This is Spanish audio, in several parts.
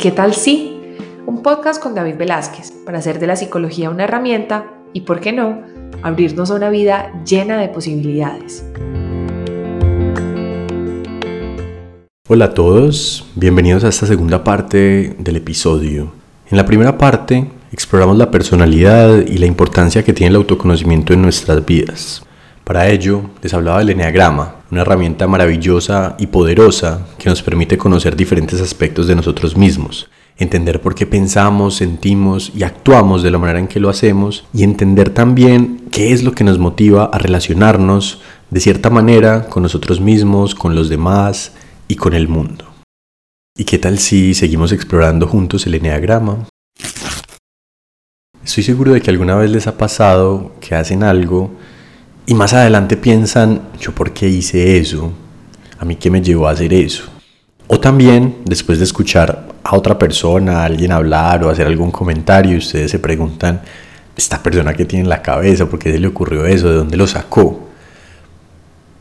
qué tal sí? Un podcast con David Velázquez para hacer de la psicología una herramienta y, por qué no, abrirnos a una vida llena de posibilidades. Hola a todos, bienvenidos a esta segunda parte del episodio. En la primera parte exploramos la personalidad y la importancia que tiene el autoconocimiento en nuestras vidas. Para ello, les hablaba del Enneagrama, una herramienta maravillosa y poderosa que nos permite conocer diferentes aspectos de nosotros mismos, entender por qué pensamos, sentimos y actuamos de la manera en que lo hacemos y entender también qué es lo que nos motiva a relacionarnos de cierta manera con nosotros mismos, con los demás y con el mundo. ¿Y qué tal si seguimos explorando juntos el Enneagrama? Estoy seguro de que alguna vez les ha pasado que hacen algo y más adelante piensan, ¿yo por qué hice eso? ¿A mí qué me llevó a hacer eso? O también, después de escuchar a otra persona, a alguien hablar o hacer algún comentario, ustedes se preguntan, ¿esta persona que tiene en la cabeza? ¿Por qué se le ocurrió eso? ¿De dónde lo sacó?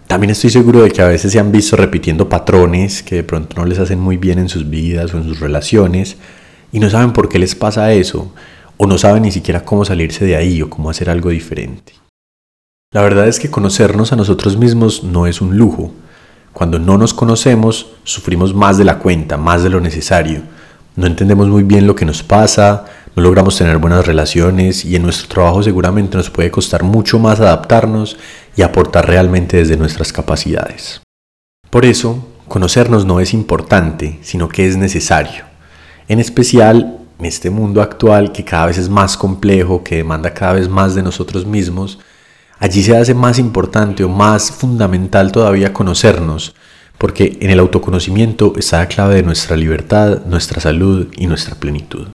También estoy seguro de que a veces se han visto repitiendo patrones que de pronto no les hacen muy bien en sus vidas o en sus relaciones y no saben por qué les pasa eso o no saben ni siquiera cómo salirse de ahí o cómo hacer algo diferente. La verdad es que conocernos a nosotros mismos no es un lujo. Cuando no nos conocemos, sufrimos más de la cuenta, más de lo necesario. No entendemos muy bien lo que nos pasa, no logramos tener buenas relaciones y en nuestro trabajo seguramente nos puede costar mucho más adaptarnos y aportar realmente desde nuestras capacidades. Por eso, conocernos no es importante, sino que es necesario. En especial en este mundo actual que cada vez es más complejo, que demanda cada vez más de nosotros mismos, Allí se hace más importante o más fundamental todavía conocernos, porque en el autoconocimiento está la clave de nuestra libertad, nuestra salud y nuestra plenitud.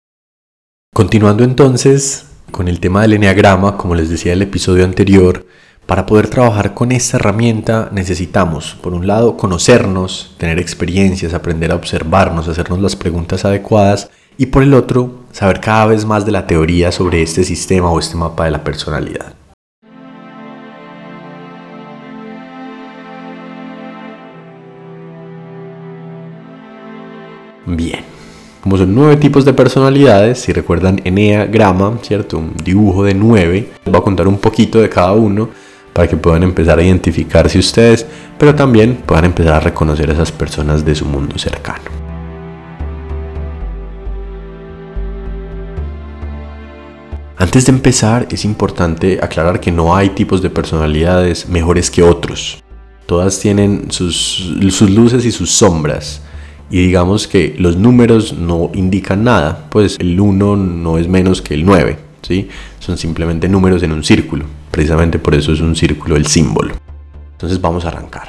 Continuando entonces con el tema del enneagrama, como les decía en el episodio anterior, para poder trabajar con esta herramienta necesitamos, por un lado, conocernos, tener experiencias, aprender a observarnos, hacernos las preguntas adecuadas y por el otro, saber cada vez más de la teoría sobre este sistema o este mapa de la personalidad. Bien. Como son nueve tipos de personalidades, si recuerdan Enneagrama, ¿cierto? Un dibujo de nueve. Les voy a contar un poquito de cada uno para que puedan empezar a identificarse ustedes, pero también puedan empezar a reconocer a esas personas de su mundo cercano. Antes de empezar, es importante aclarar que no hay tipos de personalidades mejores que otros. Todas tienen sus, sus luces y sus sombras y digamos que los números no indican nada, pues el 1 no es menos que el 9, ¿sí? son simplemente números en un círculo, precisamente por eso es un círculo el símbolo. Entonces vamos a arrancar.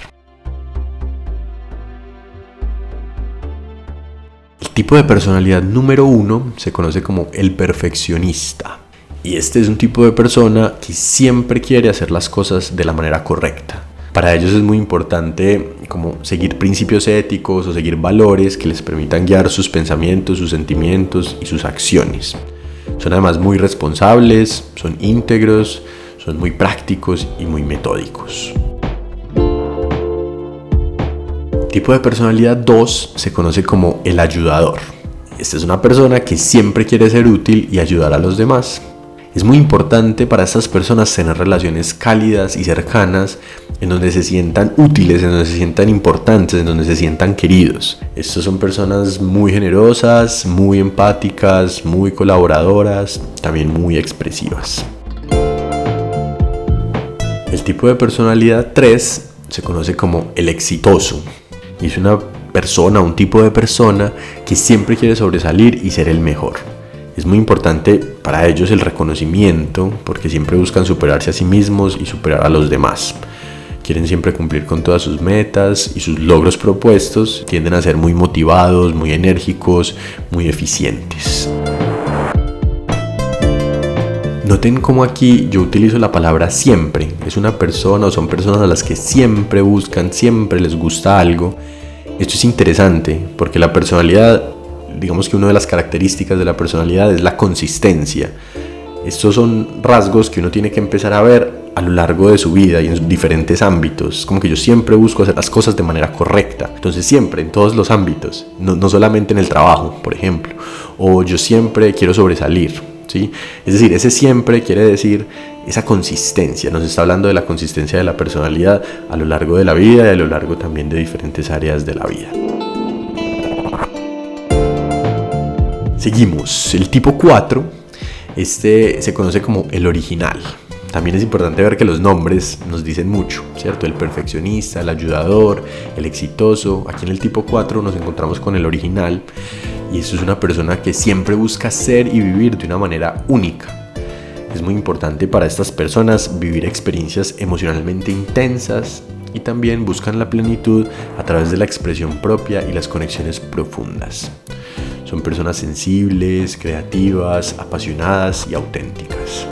El tipo de personalidad número 1 se conoce como el perfeccionista. Y este es un tipo de persona que siempre quiere hacer las cosas de la manera correcta. Para ellos es muy importante como seguir principios éticos o seguir valores que les permitan guiar sus pensamientos, sus sentimientos y sus acciones. Son además muy responsables, son íntegros, son muy prácticos y muy metódicos. Tipo de personalidad 2 se conoce como el ayudador. Esta es una persona que siempre quiere ser útil y ayudar a los demás. Es muy importante para estas personas tener relaciones cálidas y cercanas en donde se sientan útiles, en donde se sientan importantes, en donde se sientan queridos. Estas son personas muy generosas, muy empáticas, muy colaboradoras, también muy expresivas. El tipo de personalidad 3 se conoce como el exitoso es una persona, un tipo de persona que siempre quiere sobresalir y ser el mejor. Es muy importante para ellos el reconocimiento porque siempre buscan superarse a sí mismos y superar a los demás. Quieren siempre cumplir con todas sus metas y sus logros propuestos. Tienden a ser muy motivados, muy enérgicos, muy eficientes. Noten cómo aquí yo utilizo la palabra siempre. Es una persona o son personas a las que siempre buscan, siempre les gusta algo. Esto es interesante porque la personalidad digamos que una de las características de la personalidad es la consistencia. Estos son rasgos que uno tiene que empezar a ver a lo largo de su vida y en diferentes ámbitos. Como que yo siempre busco hacer las cosas de manera correcta. Entonces siempre, en todos los ámbitos, no, no solamente en el trabajo, por ejemplo. O yo siempre quiero sobresalir. ¿sí? Es decir, ese siempre quiere decir esa consistencia. Nos está hablando de la consistencia de la personalidad a lo largo de la vida y a lo largo también de diferentes áreas de la vida. Seguimos. El tipo 4, este se conoce como el original. También es importante ver que los nombres nos dicen mucho, ¿cierto? El perfeccionista, el ayudador, el exitoso. Aquí en el tipo 4 nos encontramos con el original y eso es una persona que siempre busca ser y vivir de una manera única. Es muy importante para estas personas vivir experiencias emocionalmente intensas y también buscan la plenitud a través de la expresión propia y las conexiones profundas. Son personas sensibles, creativas, apasionadas y auténticas.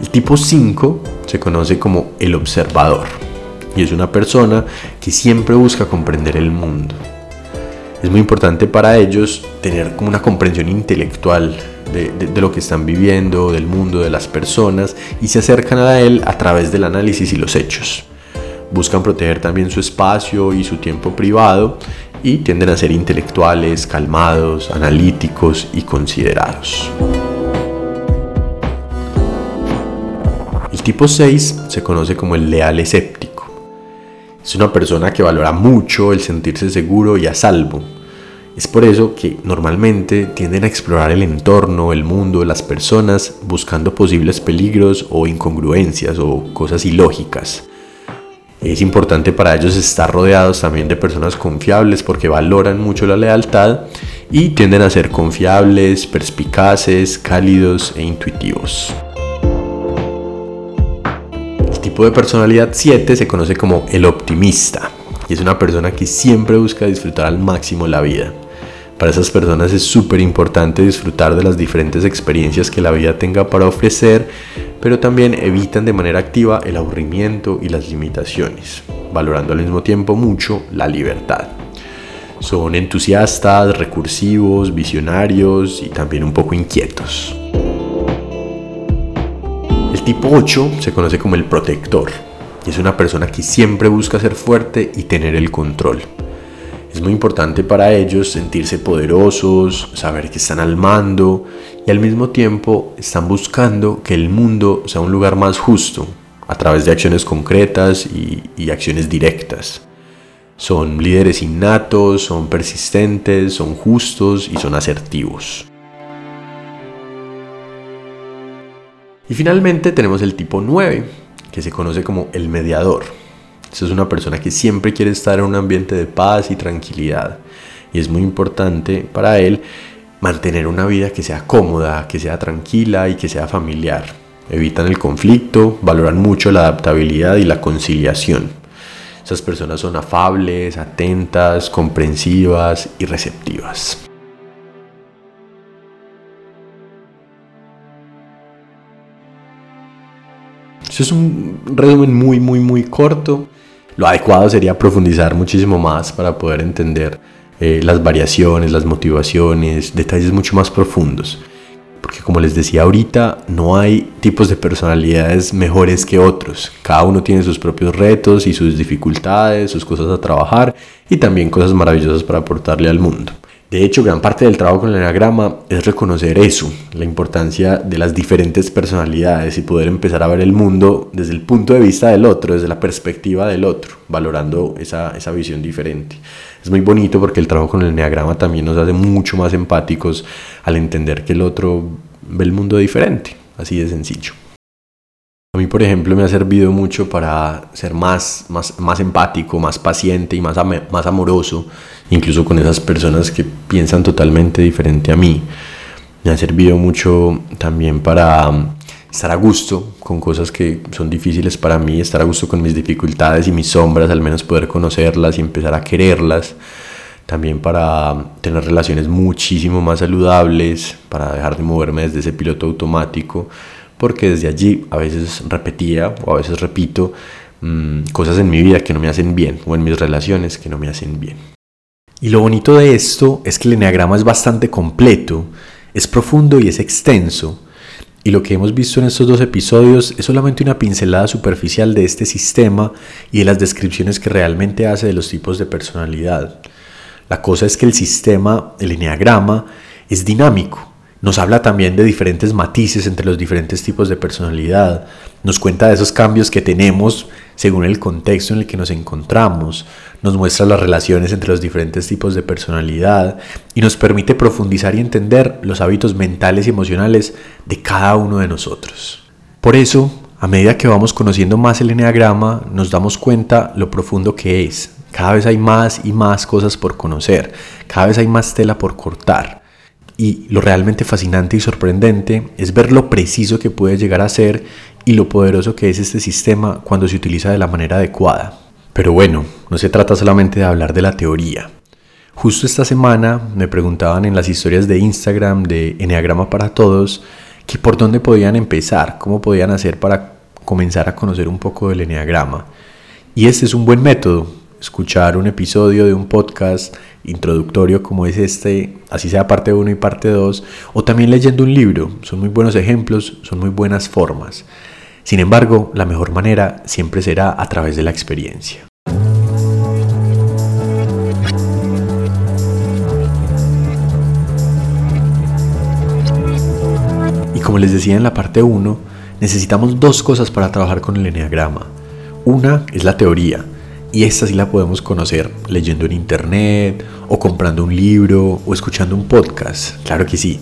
El tipo 5 se conoce como el observador y es una persona que siempre busca comprender el mundo. Es muy importante para ellos tener como una comprensión intelectual de, de, lo que están viviendo, del mundo, de las personas y se acercan a él a través del análisis y los hechos. Buscan proteger también su espacio y su tiempo privado y tienden a ser intelectuales, calmados, analíticos y considerados. El tipo 6 se conoce como el leal escéptico. Es una persona que valora mucho el sentirse seguro y a salvo. Es por eso que normalmente tienden a explorar el entorno, el mundo, las personas, buscando posibles peligros o incongruencias o cosas ilógicas. Es importante para ellos estar rodeados también de personas confiables porque valoran mucho la lealtad y tienden a ser confiables, perspicaces, cálidos e intuitivos. El tipo de personalidad 7 se conoce como el optimista y es una persona que siempre busca disfrutar al máximo la vida. Para esas personas es súper importante disfrutar de las diferentes experiencias que la vida tenga para ofrecer, pero también evitan de manera activa el aburrimiento y las limitaciones, valorando al mismo tiempo mucho la libertad. Son entusiastas, recursivos, visionarios y también un poco inquietos. El tipo 8 se conoce como el protector y es una persona que siempre busca ser fuerte y tener el control. Es muy importante para ellos sentirse poderosos, saber que están al mando y al mismo tiempo están buscando que el mundo sea un lugar más justo a través de acciones concretas y, acciones directas. Son líderes innatos, son persistentes, son justos y son asertivos. Y finalmente tenemos el tipo 9, que se conoce como el mediador es una persona que siempre quiere estar en un ambiente de paz y tranquilidad. Y es muy importante para él mantener una vida que sea cómoda, que sea tranquila y que sea familiar. Evitan el conflicto, valoran mucho la adaptabilidad y la conciliación. Esas personas son afables, atentas, comprensivas y receptivas. Eso es un resumen muy, muy, muy corto. Lo adecuado sería profundizar muchísimo más para poder entender eh, las variaciones, las motivaciones, detalles mucho más profundos. Porque como les decía ahorita, no hay tipos de personalidades mejores que otros. Cada uno tiene sus propios retos y sus dificultades, sus cosas a trabajar y también cosas maravillosas para aportarle al mundo. De hecho, gran parte del trabajo con el enagrama es reconocer eso, la importancia de las diferentes personalidades y poder empezar a ver el mundo desde el punto de vista del otro, desde la perspectiva del otro, valorando esa, esa visión diferente. Es muy bonito porque el trabajo con el enagrama también nos hace mucho más empáticos al entender que el otro ve el mundo diferente, así de sencillo. A mí, por ejemplo, me ha servido mucho para ser más, más, más empático, más paciente y más, más amoroso incluso con esas personas que piensan totalmente diferente a mí. Me ha servido mucho también para um, estar a gusto con cosas que son difíciles para mí, estar a gusto con mis dificultades y mis sombras, al menos poder conocerlas y empezar a quererlas. También para um, tener relaciones muchísimo más saludables, para dejar de moverme desde ese piloto automático, porque desde allí a veces repetía o a veces repito mm, cosas en mi vida que no me hacen bien o en mis relaciones que no me hacen bien. Y lo bonito de esto es que el enneagrama es bastante completo, es profundo y es extenso. y lo que hemos visto en estos dos episodios es solamente una pincelada superficial de este sistema y de las descripciones que realmente hace de los tipos de personalidad. La cosa es que el sistema, el enneagrama, es dinámico. Nos habla también de diferentes matices entre los diferentes tipos de personalidad. Nos cuenta de esos cambios que tenemos según el contexto en el que nos encontramos, nos muestra las relaciones entre los diferentes tipos de personalidad y nos permite profundizar y entender los hábitos mentales y emocionales de cada uno de nosotros. Por eso, a medida que vamos conociendo más el enneagrama, nos damos cuenta lo profundo que es. Cada vez hay más y más cosas por conocer, cada vez hay más tela por cortar. Y lo realmente fascinante y sorprendente es ver lo preciso que puede llegar a ser y lo poderoso que es este sistema cuando se utiliza de la manera adecuada. Pero bueno, no se trata solamente de hablar de la teoría. Justo esta semana me preguntaban en las historias de Instagram de Enneagrama para Todos que por dónde podían empezar, cómo podían hacer para comenzar a conocer un poco del Enneagrama. Y este es un buen método, escuchar un episodio de un podcast introductorio como es este, así sea parte 1 y parte 2, o también leyendo un libro. Son muy buenos ejemplos, son muy buenas formas. Sin embargo, la mejor manera siempre será a través de la experiencia. Y como les decía en la parte 1, necesitamos dos cosas para trabajar con el enneagrama. Una es la teoría, y esta sí la podemos conocer leyendo en internet, o comprando un libro, o escuchando un podcast, claro que sí.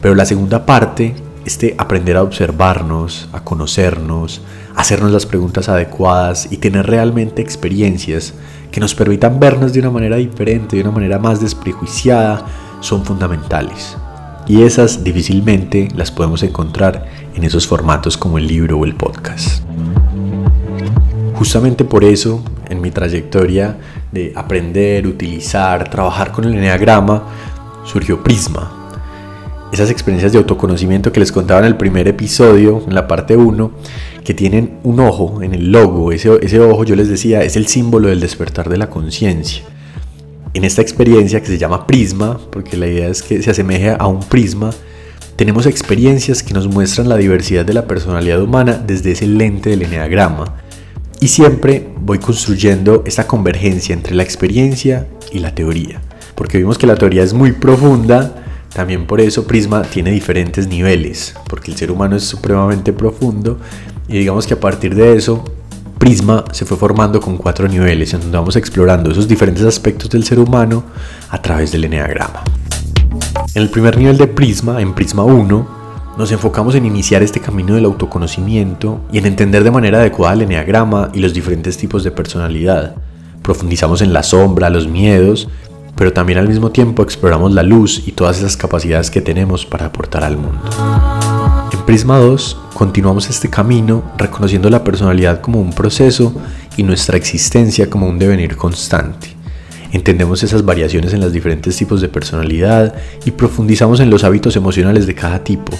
Pero la segunda parte este aprender a observarnos, a conocernos, hacernos las preguntas adecuadas y tener realmente experiencias que nos permitan vernos de una manera diferente, de una manera más desprejuiciada, son fundamentales. Y esas difícilmente las podemos encontrar en esos formatos como el libro o el podcast. Justamente por eso, mi trayectoria de aprender, utilizar, trabajar con el enneagrama, surgió Prisma, esas experiencias de autoconocimiento que les contaba en el primer episodio, en la parte 1, que tienen un ojo en el logo. Ese, ese ojo, yo les decía, es el símbolo del despertar de la conciencia. En esta experiencia que se llama prisma, porque la idea es que se asemeje a un prisma, tenemos experiencias que nos muestran la diversidad de la personalidad humana desde ese lente del eneagrama. Y siempre voy construyendo esta convergencia entre la experiencia y la teoría. Porque vimos que la teoría es muy profunda, también por eso Prisma tiene diferentes niveles, porque el ser humano es supremamente profundo y digamos que a partir de eso Prisma se fue formando con cuatro niveles en donde vamos explorando esos diferentes aspectos del ser humano a través del eneagrama. En el primer nivel de Prisma, en Prisma 1, nos enfocamos en iniciar este camino del autoconocimiento y en entender de manera adecuada el eneagrama y los diferentes tipos de personalidad. Profundizamos en la sombra, los miedos pero también al mismo tiempo exploramos la luz y todas esas capacidades que tenemos para aportar al mundo. En Prisma 2 continuamos este camino reconociendo la personalidad como un proceso y nuestra existencia como un devenir constante. Entendemos esas variaciones en los diferentes tipos de personalidad y profundizamos en los hábitos emocionales de cada tipo,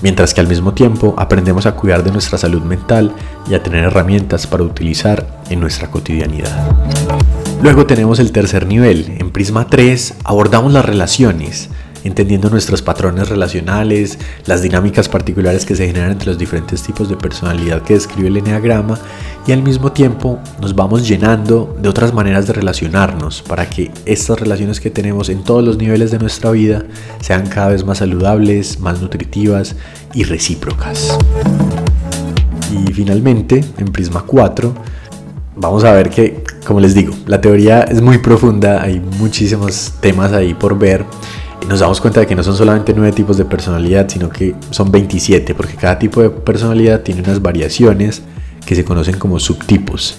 mientras que al mismo tiempo aprendemos a cuidar de nuestra salud mental y a tener herramientas para utilizar en nuestra cotidianidad. Luego tenemos el tercer nivel. En Prisma 3 abordamos las relaciones, entendiendo nuestros patrones relacionales, las dinámicas particulares que se generan entre los diferentes tipos de personalidad que describe el Enneagrama y al mismo tiempo nos vamos llenando de otras maneras de relacionarnos para que estas relaciones que tenemos en todos los niveles de nuestra vida sean cada vez más saludables, más nutritivas y recíprocas. Y finalmente, en Prisma 4, vamos a ver que, como les digo, la teoría es muy profunda, hay muchísimos temas ahí por ver. Nos damos cuenta de que no son solamente nueve tipos de personalidad, sino que son 27, porque cada tipo de personalidad tiene unas variaciones que se conocen como subtipos.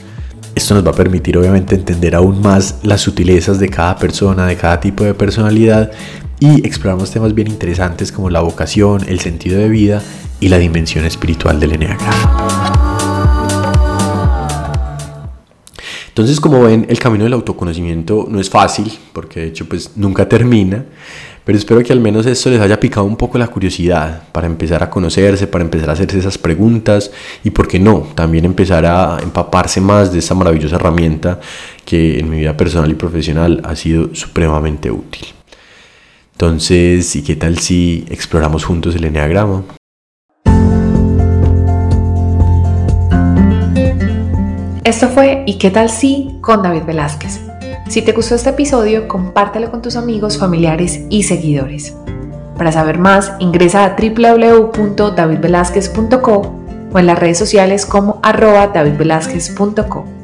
Esto nos va a permitir obviamente entender aún más las sutilezas de cada persona, de cada tipo de personalidad y exploramos temas bien interesantes como la vocación, el sentido de vida y la dimensión espiritual del enneagrama. Entonces, como ven, el camino del autoconocimiento no es fácil, porque de hecho pues nunca termina, pero espero que al menos esto les haya picado un poco la curiosidad para empezar a conocerse, para empezar a hacerse esas preguntas y, por qué no, también empezar a empaparse más de esta maravillosa herramienta que en mi vida personal y profesional ha sido supremamente útil. Entonces, ¿y qué tal si exploramos juntos el enneagrama? Esto fue ¿Y qué tal si? con David Velázquez. Si te gustó este episodio, compártelo con tus amigos, familiares y seguidores. Para saber más, ingresa a www.davidvelazquez.co o en las redes sociales como arroba davidvelazquez.co.